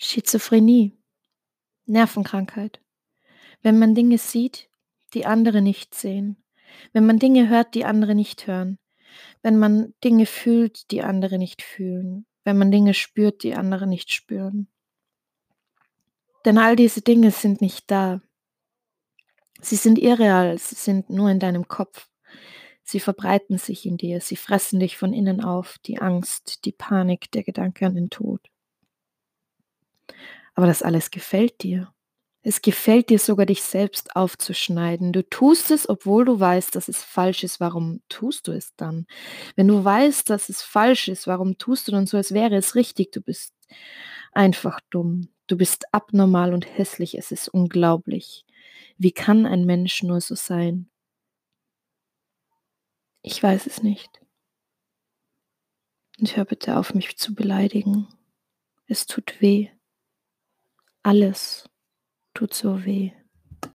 Schizophrenie, Nervenkrankheit. Wenn man Dinge sieht, die andere nicht sehen. Wenn man Dinge hört, die andere nicht hören. Wenn man Dinge fühlt, die andere nicht fühlen. Wenn man Dinge spürt, die andere nicht spüren. Denn all diese Dinge sind nicht da. Sie sind irreal, sie sind nur in deinem Kopf. Sie verbreiten sich in dir, sie fressen dich von innen auf, die Angst, die Panik, der Gedanke an den Tod. Aber das alles gefällt dir. Es gefällt dir sogar, dich selbst aufzuschneiden. Du tust es, obwohl du weißt, dass es falsch ist. Warum tust du es dann? Wenn du weißt, dass es falsch ist, warum tust du dann so, als wäre es richtig? Du bist einfach dumm. Du bist abnormal und hässlich. Es ist unglaublich. Wie kann ein Mensch nur so sein? Ich weiß es nicht. Und hör bitte auf, mich zu beleidigen. Es tut weh. Alles tut so weh.